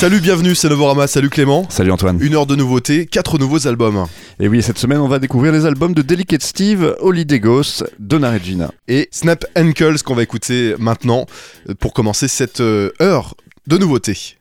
Salut, bienvenue, c'est Novorama, salut Clément. Salut Antoine. Une heure de nouveautés, quatre nouveaux albums. Et oui, cette semaine, on va découvrir les albums de Delicate Steve, Holiday Ghost, Donna Regina. Et Snap Ankles qu'on va écouter maintenant euh, pour commencer cette euh, heure de nouveautés.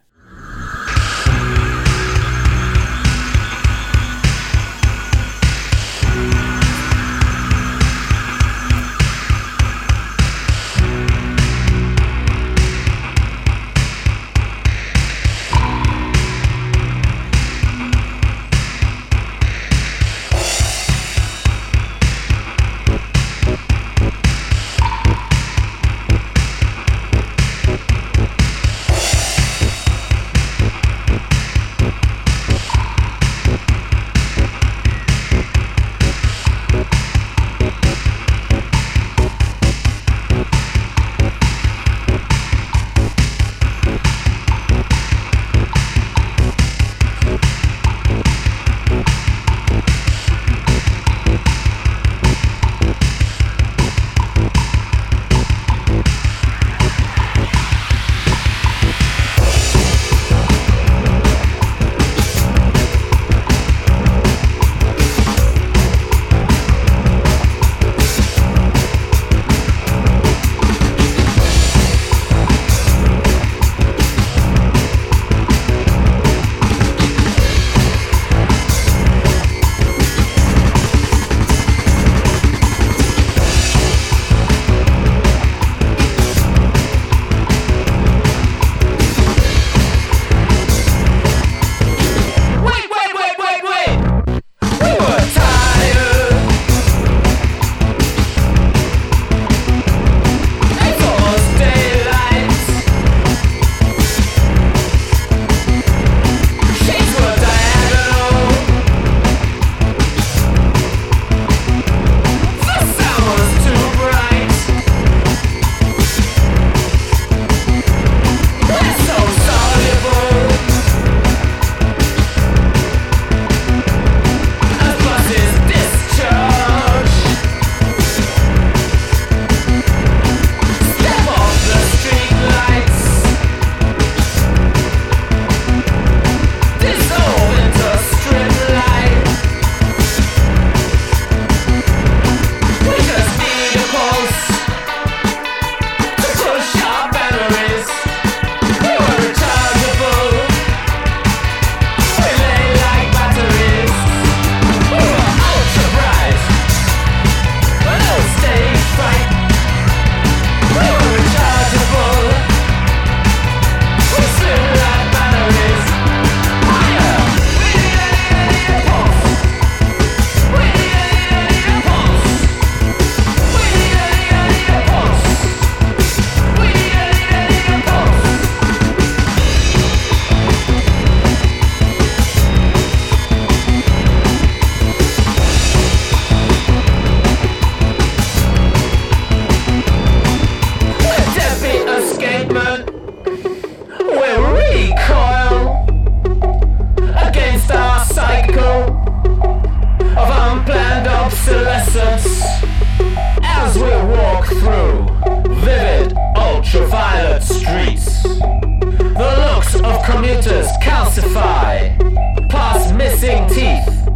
missing teeth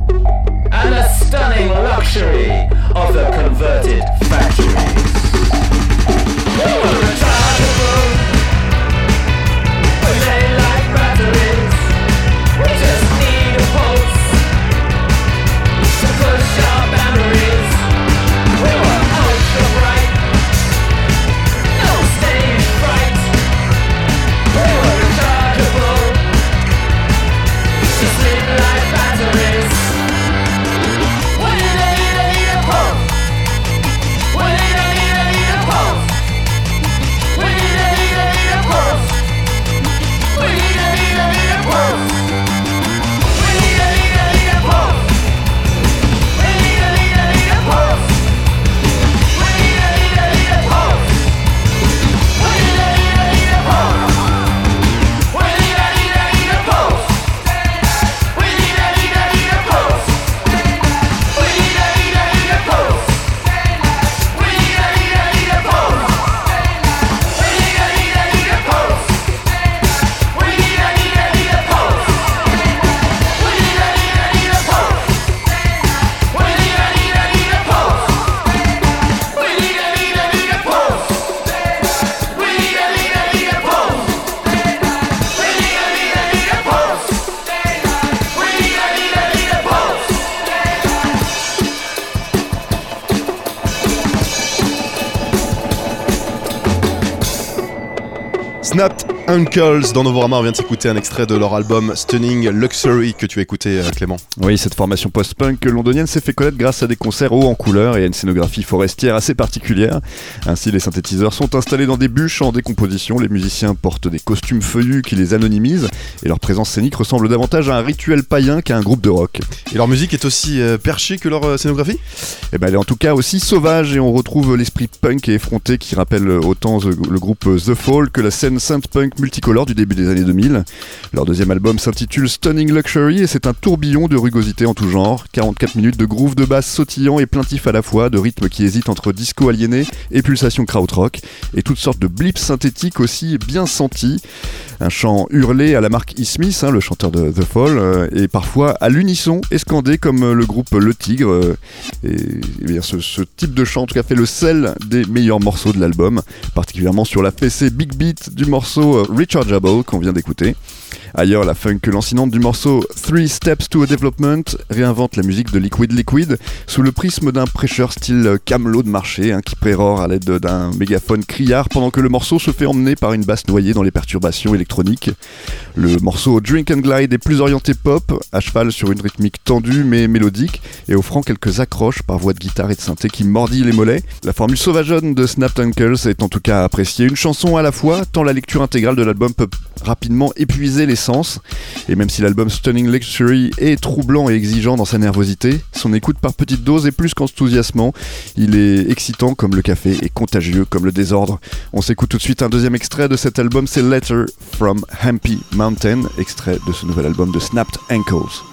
and a stunning luxury of the converted factory. Snapped Uncles dans Novorama. On vient de s'écouter un extrait de leur album Stunning Luxury que tu as écouté, euh, Clément. Oui, cette formation post-punk londonienne s'est fait connaître grâce à des concerts hauts en couleur et à une scénographie forestière assez particulière. Ainsi, les synthétiseurs sont installés dans des bûches en décomposition. Les musiciens portent des costumes feuillus qui les anonymisent et leur présence scénique ressemble davantage à un rituel païen qu'à un groupe de rock. Et leur musique est aussi euh, perchée que leur euh, scénographie? Eh ben, elle est en tout cas aussi sauvage et on retrouve l'esprit punk et effronté qui rappelle autant le groupe The Fall que la scène multicolore du début des années 2000. Leur deuxième album s'intitule Stunning Luxury et c'est un tourbillon de rugosité en tout genre. 44 minutes de groove de basse sautillant et plaintif à la fois, de rythme qui hésite entre disco aliéné et pulsation krautrock, et toutes sortes de blips synthétiques aussi bien sentis. Un chant hurlé à la marque E. Smith, hein, le chanteur de The Fall, euh, et parfois à l'unisson et scandé comme euh, le groupe Le Tigre. Euh, et, bien ce, ce, type de chant en tout cas fait le sel des meilleurs morceaux de l'album, particulièrement sur la fessée Big Beat du morceau Rechargeable qu'on vient d'écouter. Ailleurs, la funk lancinante du morceau Three Steps to a Development réinvente la musique de Liquid Liquid sous le prisme d'un prêcheur style camelot de marché hein, qui prérore à l'aide d'un mégaphone criard pendant que le morceau se fait emmener par une basse noyée dans les perturbations électroniques. Le morceau Drink and Glide est plus orienté pop, à cheval sur une rythmique tendue mais mélodique et offrant quelques accroches par voix de guitare et de synthé qui mordit les mollets. La formule sauvageonne de Snap Uncles est en tout cas appréciée, une chanson à la fois, tant la lecture intégrale de l'album peut rapidement épuiser les Et même si l'album Stunning Luxury est troublant et exigeant dans sa nervosité, son écoute par petites doses est plus qu'enthousiasmant. Il est excitant comme le café et contagieux comme le désordre. On s'écoute tout de suite un deuxième extrait de cet album, c'est Letter from Hampy Mountain, extrait de ce nouvel album de Snapped Ankles.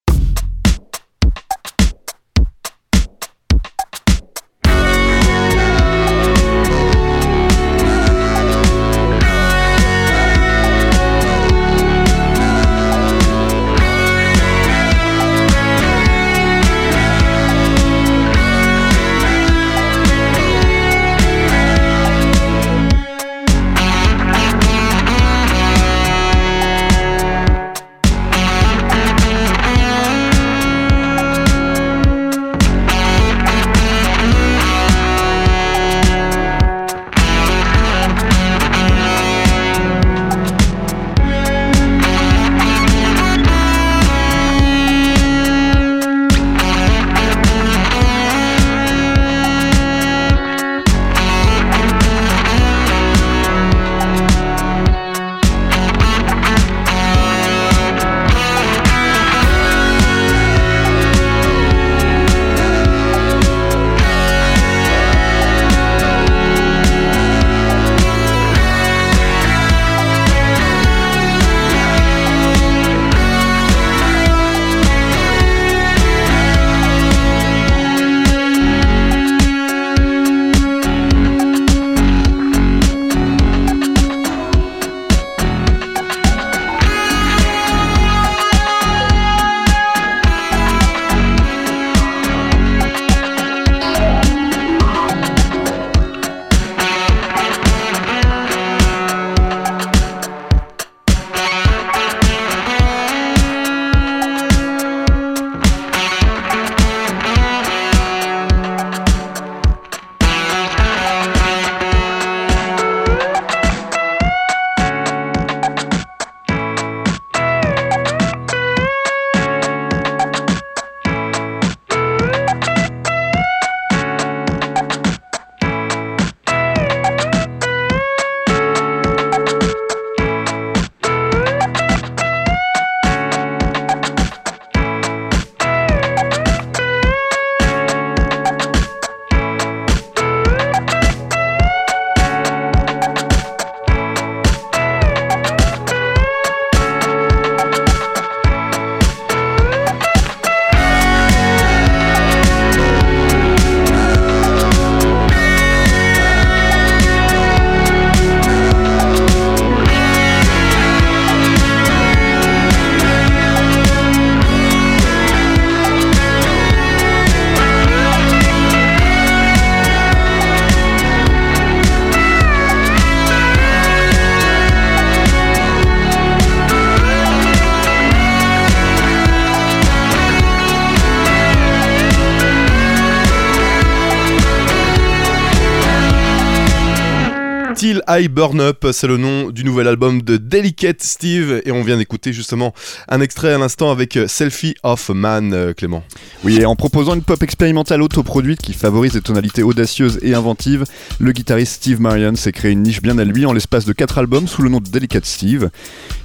I Burn Up, c'est le nom du nouvel album de Delicate Steve et on vient d'écouter justement un extrait à l'instant avec Selfie of Man, euh, Clément. Oui, et en proposant une pop expérimentale autoproduite qui favorise des tonalités audacieuses et inventives, le guitariste Steve Marion s'est créé une niche bien à lui en l'espace de 4 albums sous le nom de Delicate Steve.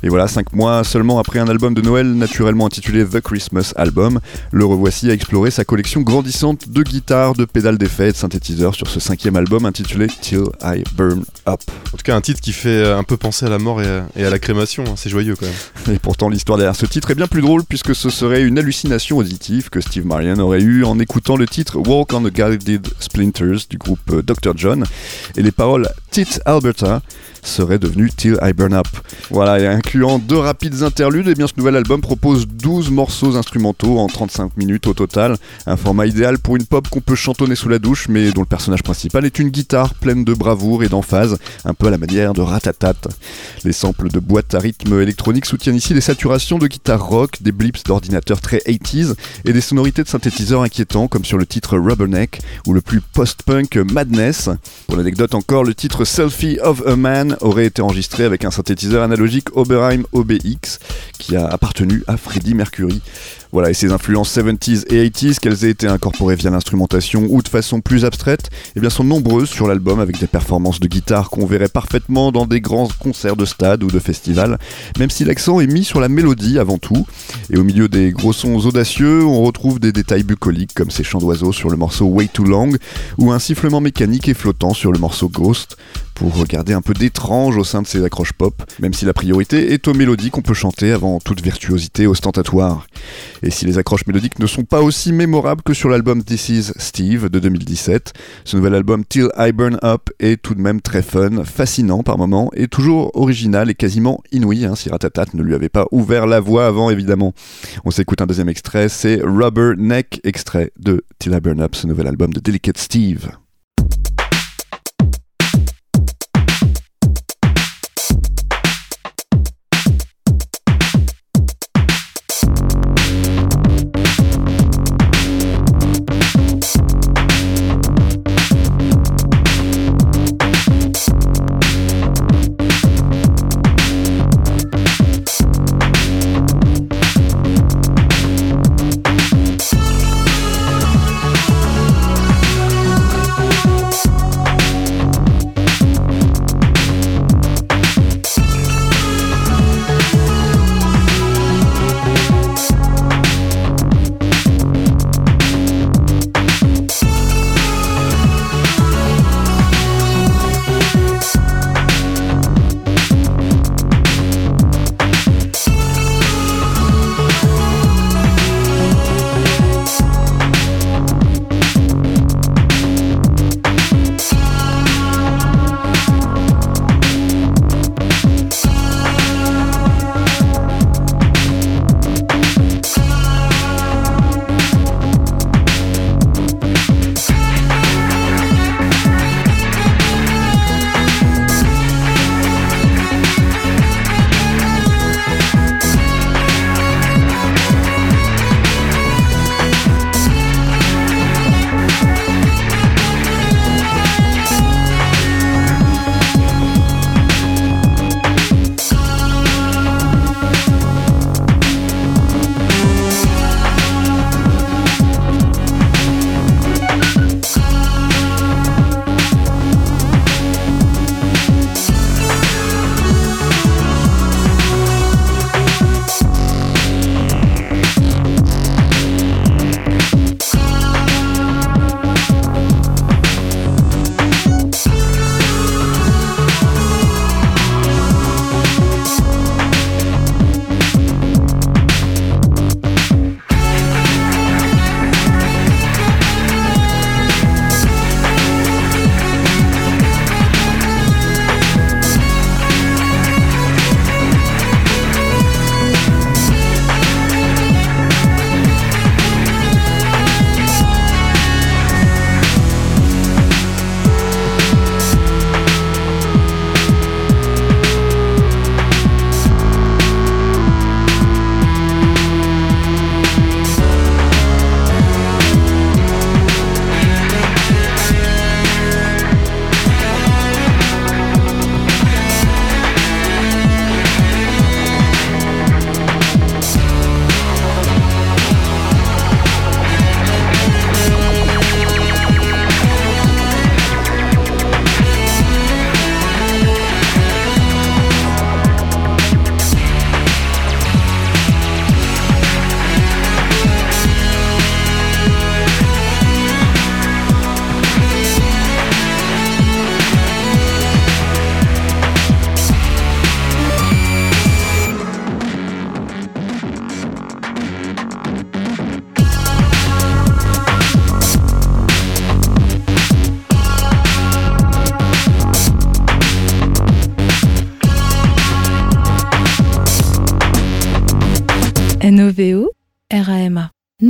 Et voilà, 5 mois seulement après un album de Noël naturellement intitulé The Christmas Album, le revoici à explorer sa collection grandissante de guitares, de pédales d'effets et de synthétiseurs sur ce cinquième album intitulé Till I Burn Up. En tout cas, un titre qui fait un peu penser à la mort et à, la crémation, hein. c'est joyeux quand même. Et pourtant, l'histoire derrière ce titre est bien plus drôle puisque ce serait une hallucination auditive que Steve Marion aurait eu en écoutant le titre Walk on the Guided Splinters du groupe euh, Dr. John et les paroles Tit Alberta serait devenu Till I Burn Up. Voilà, et incluant deux rapides interludes, et eh bien ce nouvel album propose 12 morceaux instrumentaux en 35 minutes au total, un format idéal pour une pop qu'on peut chantonner sous la douche, mais dont le personnage principal est une guitare pleine de bravoure et d'emphase, un peu à la manière de Ratatat. Les samples de boîtes à rythme électronique soutiennent ici les saturations de guitare rock, des blips d'ordinateurs très 80s et des sonorités de synthétiseurs inquiétants comme sur le titre Rubberneck ou le plus post-punk Madness. Pour l'anecdote encore, le titre Selfie of a Man aurait été enregistré avec un synthétiseur analogique Oberheim OBX qui a appartenu à Freddie Mercury. Voilà, et ces influences 70s et 80s, qu'elles aient été incorporées via l'instrumentation ou de façon plus abstraite, eh bien sont nombreuses sur l'album avec des performances de guitare qu'on verrait parfaitement dans des grands concerts de stade ou de festivals, même si l'accent est mis sur la mélodie avant tout. Et au milieu des gros sons audacieux, on retrouve des détails bucoliques comme ces chants d'oiseaux sur le morceau Way Too Long ou un sifflement mécanique et flottant sur le morceau Ghost pour garder un peu d'étrange au sein de ces accroches pop, même si la priorité est aux mélodies qu'on peut chanter avant toute virtuosité ostentatoire. Et si les accroches mélodiques ne sont pas aussi mémorables que sur l'album This Is Steve de 2017, ce nouvel album Till I Burn Up est tout de même très fun, fascinant par moments, et toujours original et quasiment inouï, hein, si Ratatat ne lui avait pas ouvert la voie avant évidemment. On s'écoute un deuxième extrait, c'est Rubber Neck, extrait de Till I Burn Up, ce nouvel album de Delicate Steve.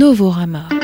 Novorama.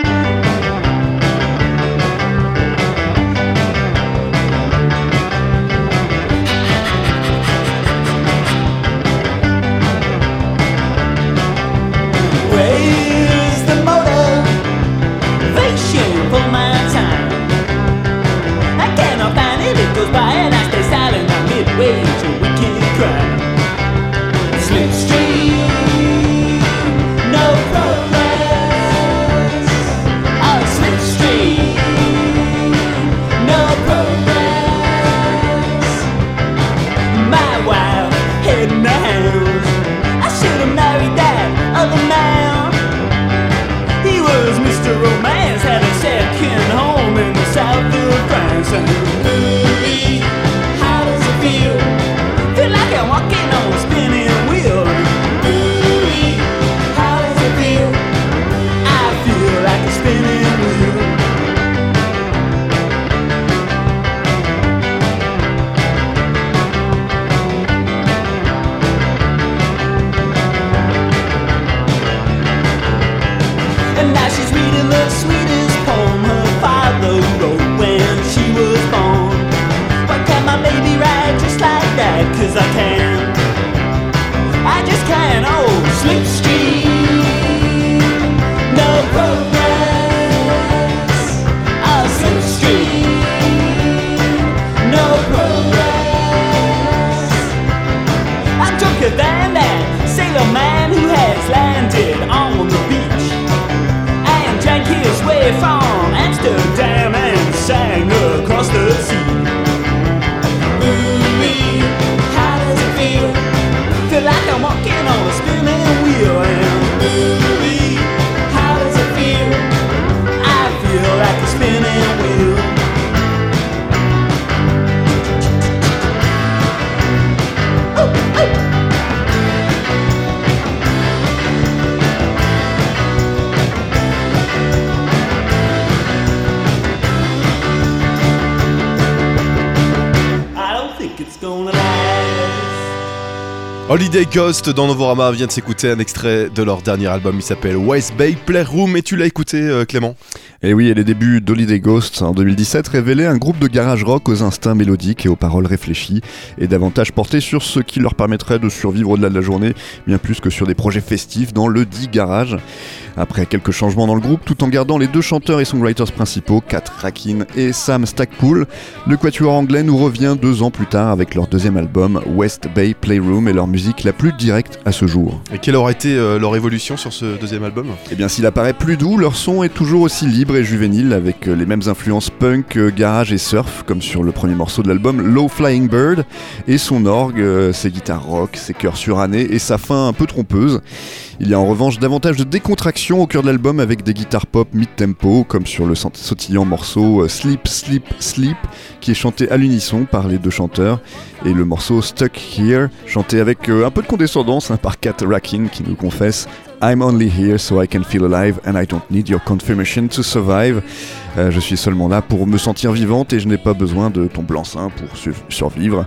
Holiday Ghost dans Novorama vient de s'écouter un extrait de leur dernier album, il s'appelle West Bay Playroom et tu l'as écouté euh, Clément? Et oui, et les débuts d'Holiday Ghost en 2017 révélaient un groupe de garage rock aux instincts mélodiques et aux paroles réfléchies, et davantage porté sur ce qui leur permettrait de survivre au-delà de la journée, bien plus que sur des projets festifs dans le dit garage. Après quelques changements dans le groupe, tout en gardant les deux chanteurs et songwriters principaux, Kat Rakin et Sam Stackpool, le quatuor anglais nous revient deux ans plus tard avec leur deuxième album, West Bay Playroom, et leur musique la plus directe à ce jour. Et quelle aurait été euh, leur évolution sur ce deuxième album? Eh bien, s'il apparaît plus doux, leur son est toujours aussi libre et juvénile, avec euh, les mêmes influences punk, euh, garage et surf, comme sur le premier morceau de l'album, Low Flying Bird, et son orgue, ses guitares rock, ses chœurs surannés et sa fin un peu trompeuse. Il y a en revanche davantage de décontraction au cœur de l'album avec des guitares pop mid-tempo, comme sur le sautillant morceau euh, Sleep, Sleep, Sleep, qui est chanté à l'unisson par les deux chanteurs, et le morceau Stuck Here, chanté avec euh, un peu de condescendance hein, par Kat Rackin, qui nous confesse I'm only here so I can feel alive and I don't need your confirmation to survive. Euh, je suis seulement là pour me sentir vivante et je n'ai pas besoin de ton blanc-seing pour survivre.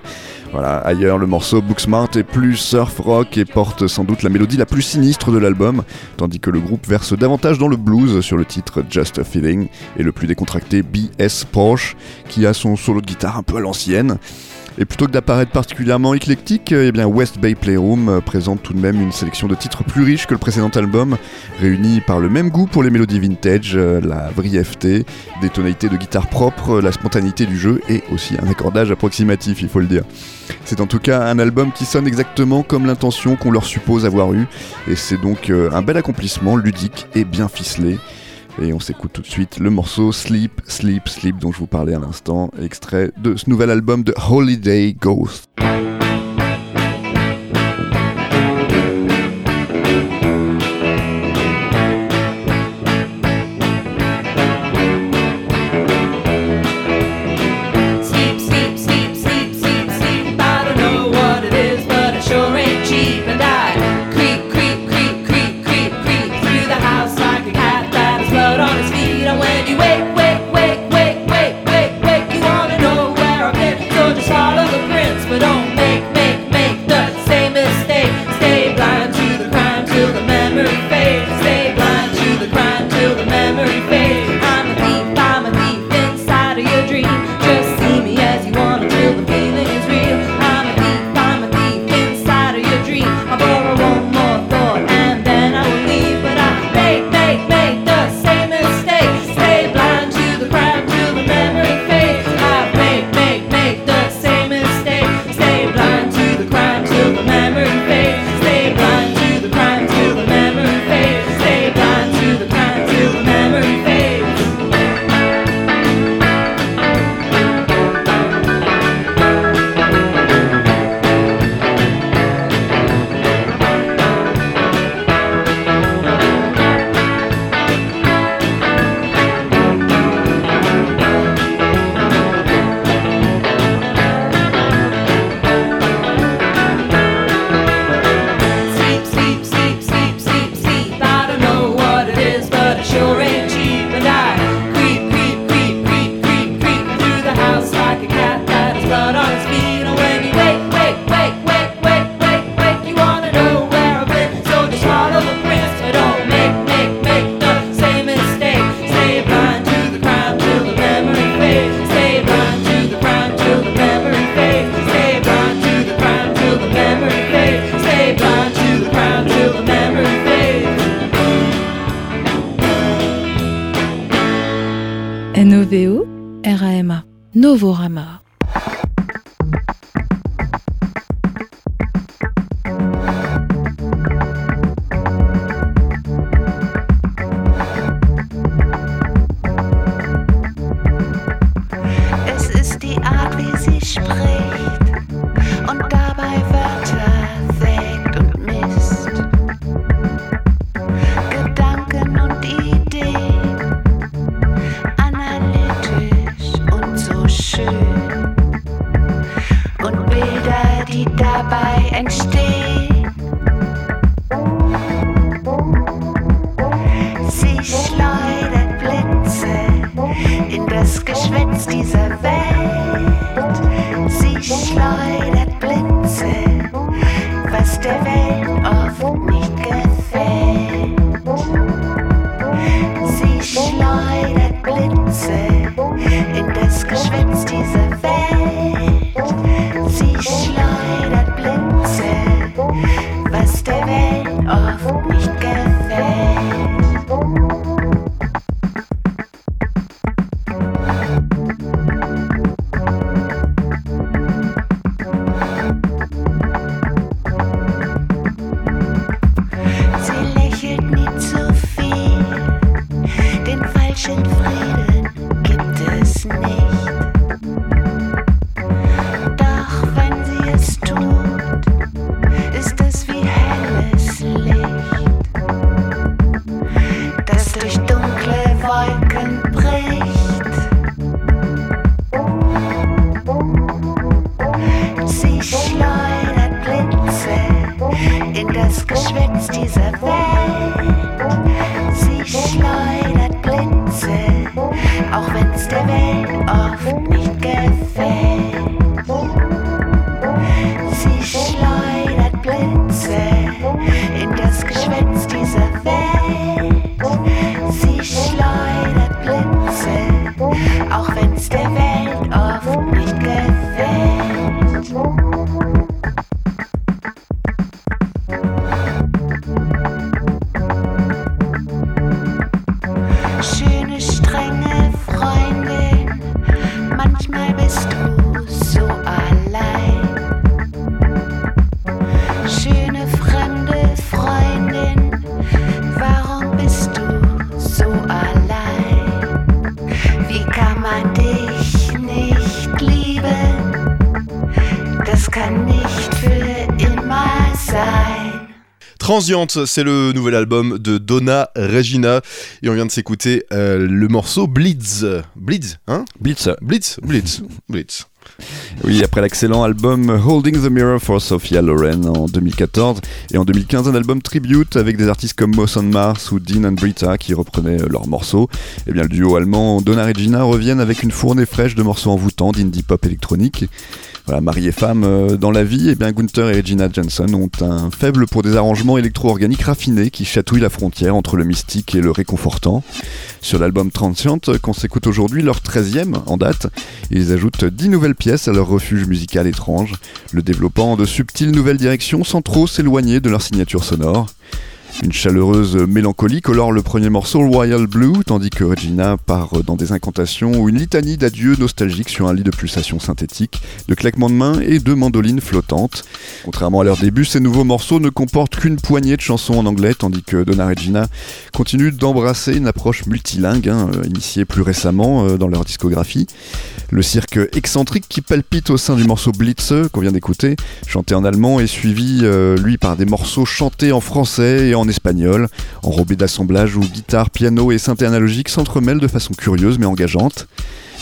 Voilà, ailleurs le morceau Booksmart est plus surf rock et porte sans doute la mélodie la plus sinistre de l'album, tandis que le groupe verse davantage dans le blues sur le titre Just a Feeling et le plus décontracté BS Porsche qui a son solo de guitare un peu à l'ancienne. Et plutôt que d'apparaître particulièrement éclectique, eh West Bay Playroom euh, présente tout de même une sélection de titres plus riches que le précédent album, réunis par le même goût pour les mélodies vintage, euh, la brièveté, des tonalités de guitare propres, la spontanéité du jeu et aussi un accordage approximatif, il faut le dire. C'est en tout cas un album qui sonne exactement comme l'intention qu'on leur suppose avoir eu, et c'est donc euh, un bel accomplissement ludique et bien ficelé. Et on s'écoute tout de suite le morceau Sleep, Sleep, Sleep dont je vous parlais à l'instant, extrait de ce nouvel album de Holiday Ghost. Transiente, c'est le nouvel album de Donna Regina et on vient de s'écouter euh, le morceau Blitz. Blitz, hein Blitz. Blitz, Blitz, Blitz. Oui, après l'excellent album Holding the Mirror for Sophia Loren en 2014 et en 2015 un album tribute avec des artistes comme Moss on Mars ou Dean and Brita qui reprenaient euh, leurs morceaux, et eh bien le duo allemand Donna Regina reviennent avec une fournée fraîche de morceaux envoûtants d'indie pop électronique. Voilà, mari et femme euh, dans la vie, et eh bien Gunther et Regina Johnson ont un faible pour des arrangements électro-organiques raffinés qui chatouillent la frontière entre le mystique et le réconfortant. Sur l'album Transient, qu'on s'écoute aujourd'hui, leur 13e en date, ils ajoutent 10 nouvelles pièces à leur refuge musical étrange, le développant de subtiles nouvelles directions sans trop s'éloigner de leur signature sonore. Une chaleureuse mélancolie colore le premier morceau Royal Blue, tandis que Regina part dans des incantations ou une litanie d'adieu nostalgique sur un lit de pulsations synthétiques, de claquements de mains et de mandolines flottantes. Contrairement à leur début, ces nouveaux morceaux ne comportent qu'une poignée de chansons en anglais, tandis que Donna Regina continue d'embrasser une approche multilingue, hein, initiée plus récemment euh, dans leur discographie. Le cirque excentrique qui palpite au sein du morceau Blitz qu'on vient d'écouter, chanté en allemand, est suivi euh, lui par des morceaux chantés en français et en espagnol, enrobés d'assemblage où guitare, piano et synthé analogique s'entremêlent de façon curieuse mais engageante.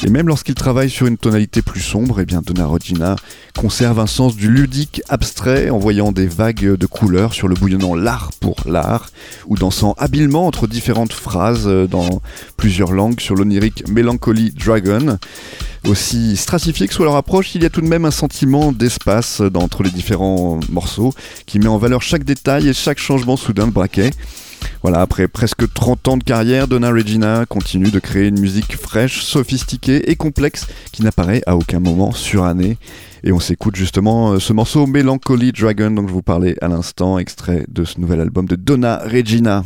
Et même lorsqu'il travaille sur une tonalité plus sombre, eh bien Donna Regina conserve un sens du ludique abstrait en voyant des vagues de couleurs sur le bouillonnant l'art pour l'art, ou dansant habilement entre différentes phrases dans plusieurs langues sur l'onirique Melancholy Dragon. Aussi stratifié que soit leur approche, il y a tout de même un sentiment d'espace entre les différents morceaux qui met en valeur chaque détail et chaque changement soudain de braquet. Voilà, après presque 30 ans de carrière, Donna Regina continue de créer une musique fraîche, sophistiquée et complexe qui n'apparaît à aucun moment surannée. Et on s'écoute justement euh, ce morceau Melancholy Dragon dont je vous parlais à l'instant, extrait de ce nouvel album de Donna Regina.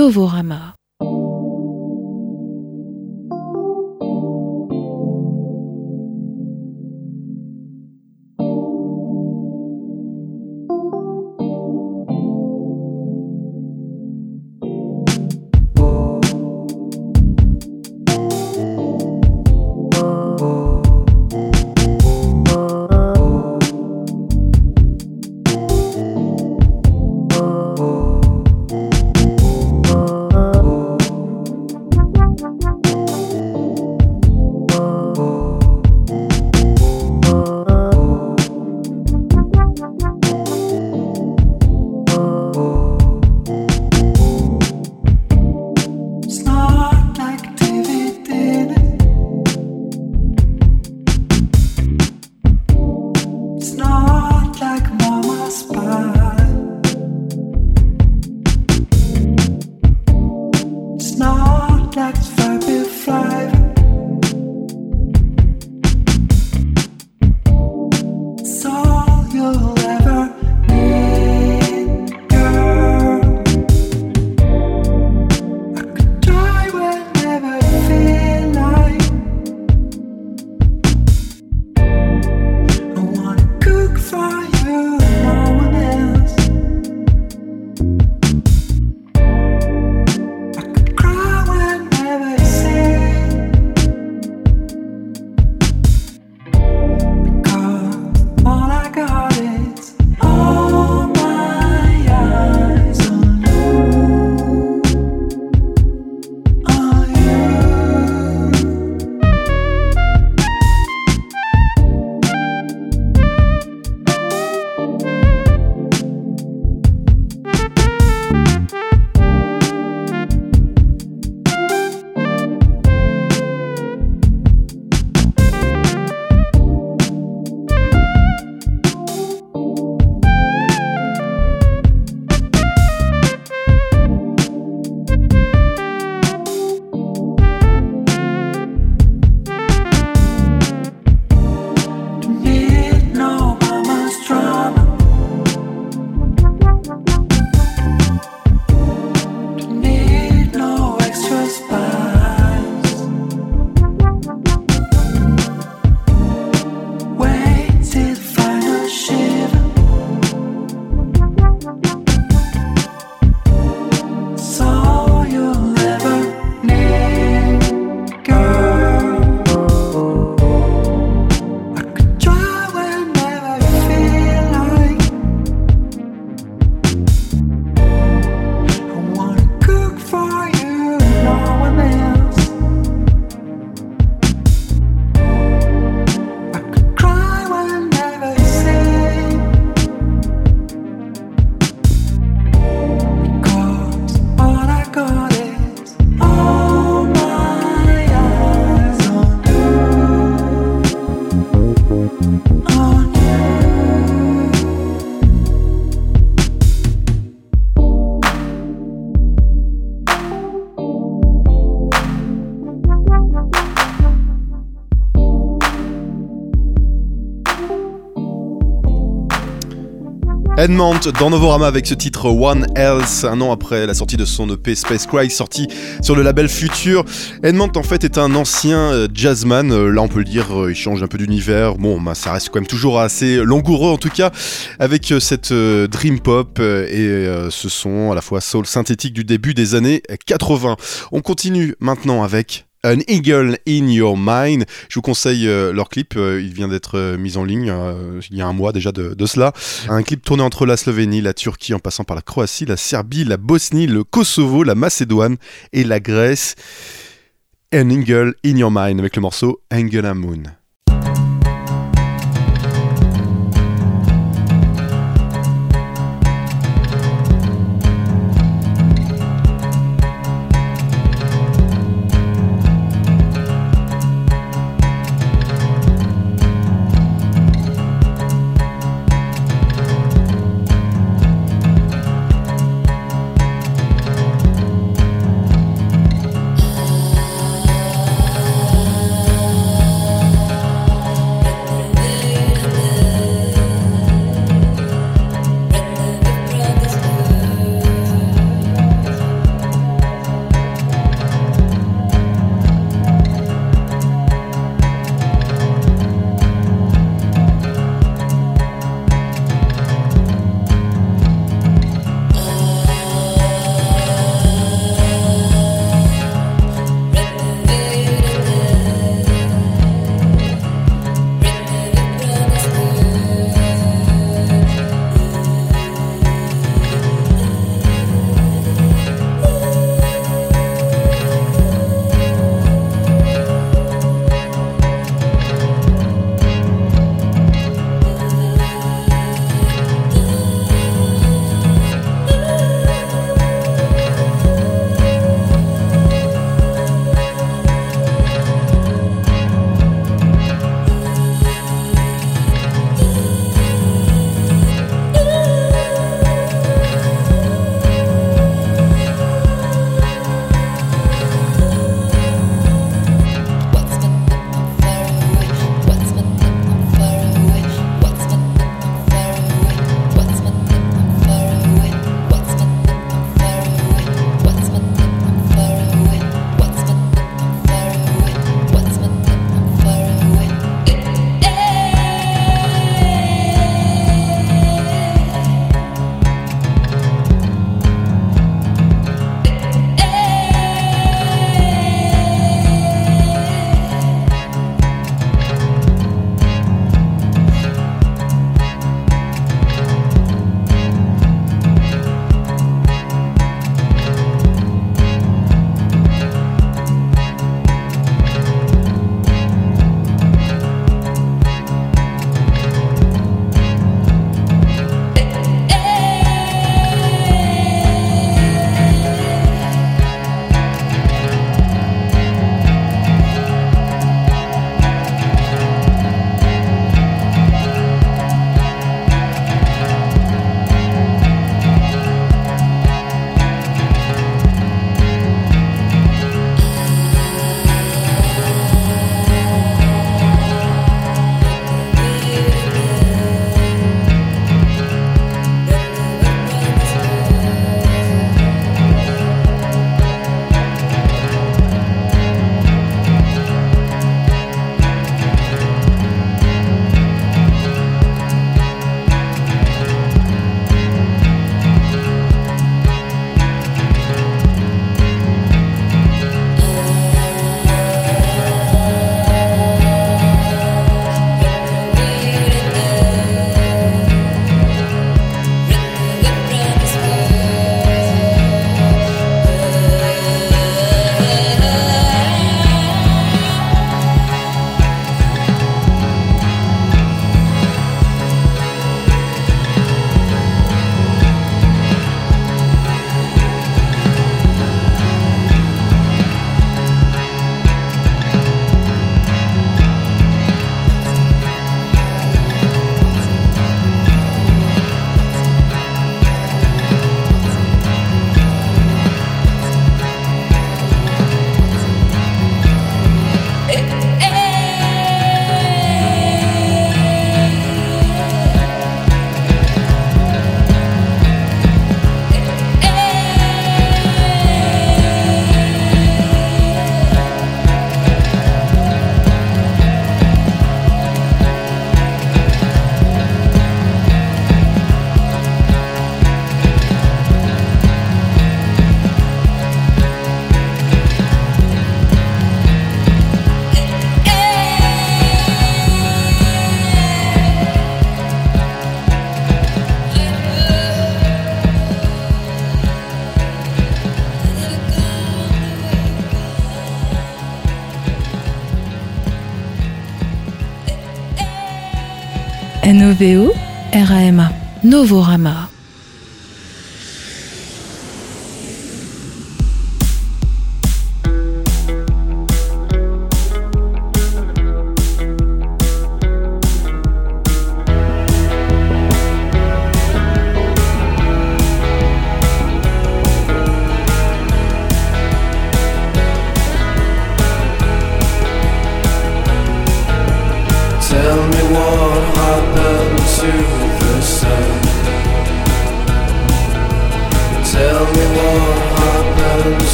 Novorama Edmond dans Novorama avec ce titre One Else, un an après la sortie de son EP Space Cry, sorti sur le label Future. Edmond en fait est un ancien euh, jazzman, euh, là on peut le dire, euh, il change un peu d'univers, bon bah, ça reste quand même toujours assez langoureux en tout cas, avec cette dream pop et ce son à la fois soul synthétique du début des années 80. On continue maintenant avec An Eagle in Your Mind. Je vous conseille euh, leur clip, euh, il vient d'être euh, mis en ligne il y a un mois déjà de, de cela. Un clip tourné entre la Slovénie, la Turquie, en passant par la Croatie, la Serbie, la Bosnie, le Kosovo, la Macédoine et la Grèce. An Eagle in Your Mind avec le morceau Angela Moon. Novorama.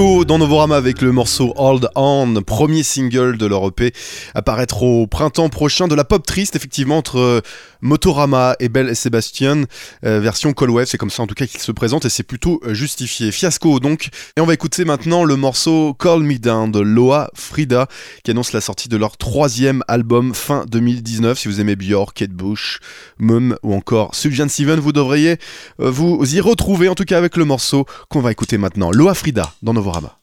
Dans Novorama avec le morceau Hold On, premier single de leur EP, apparaître au printemps prochain de la pop triste, effectivement, entre euh, Motorama et Belle et Sébastien, euh, version Call Wave, c'est comme ça en tout cas qu'il se présente et c'est plutôt euh, justifié. Fiasco donc, et on va écouter maintenant le morceau Call Me Down de Loa Frida, qui annonce la sortie de leur troisième album fin 2019. Si vous aimez Björk, Kate Bush, Mum ou encore Sufjan Steven, vous devriez euh, vous y retrouver, en tout cas avec le morceau qu'on va écouter maintenant. Loa Frida dans Novorama.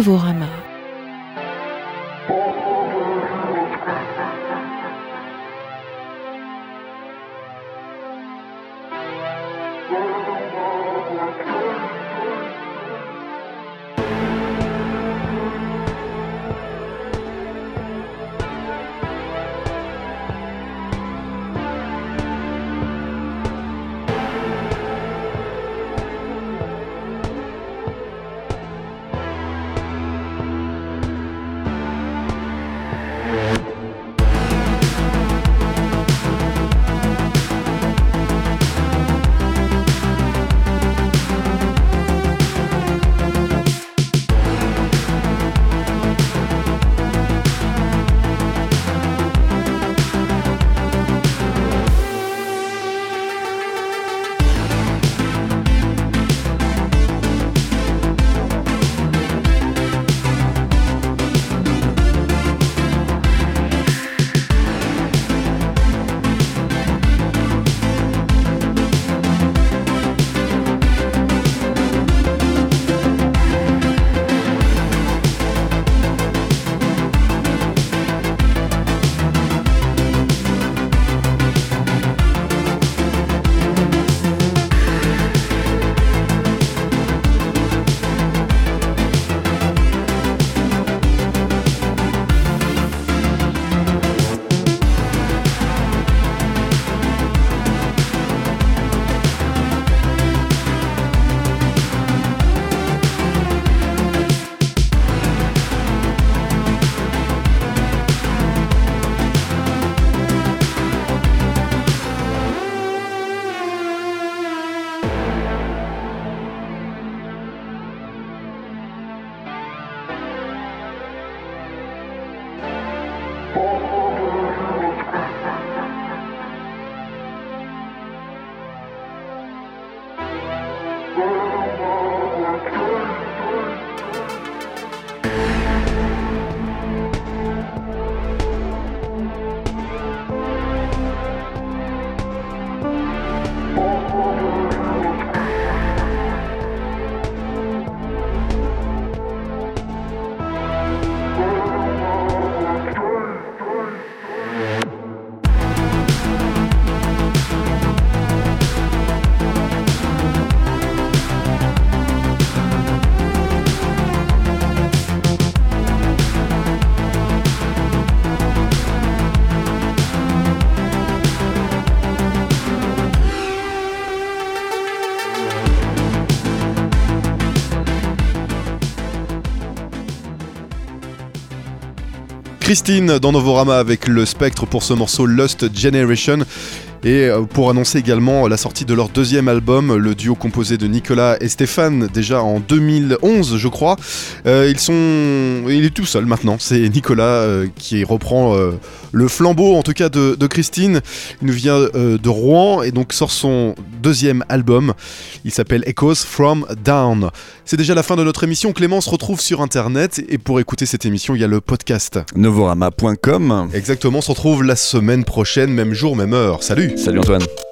Novorama. Christine dans Novorama avec le spectre pour ce morceau Lost Generation. Et euh, pour annoncer également la sortie de leur deuxième album, le duo composé de Nicolas et Stéphane, déjà en 2011, je crois. Euh, ils sont, il est tout seul maintenant. C'est Nicolas euh, qui reprend euh, le flambeau, en tout cas de, de Christine. Il nous vient de Rouen et donc sort son deuxième album. Il s'appelle Echoes from Down. C'est déjà la fin de notre émission. Clément se retrouve sur Internet et pour écouter cette émission, il y a le podcast. Novorama.com. Exactement. On se retrouve la semaine prochaine, même jour, même heure. Salut. Antoine.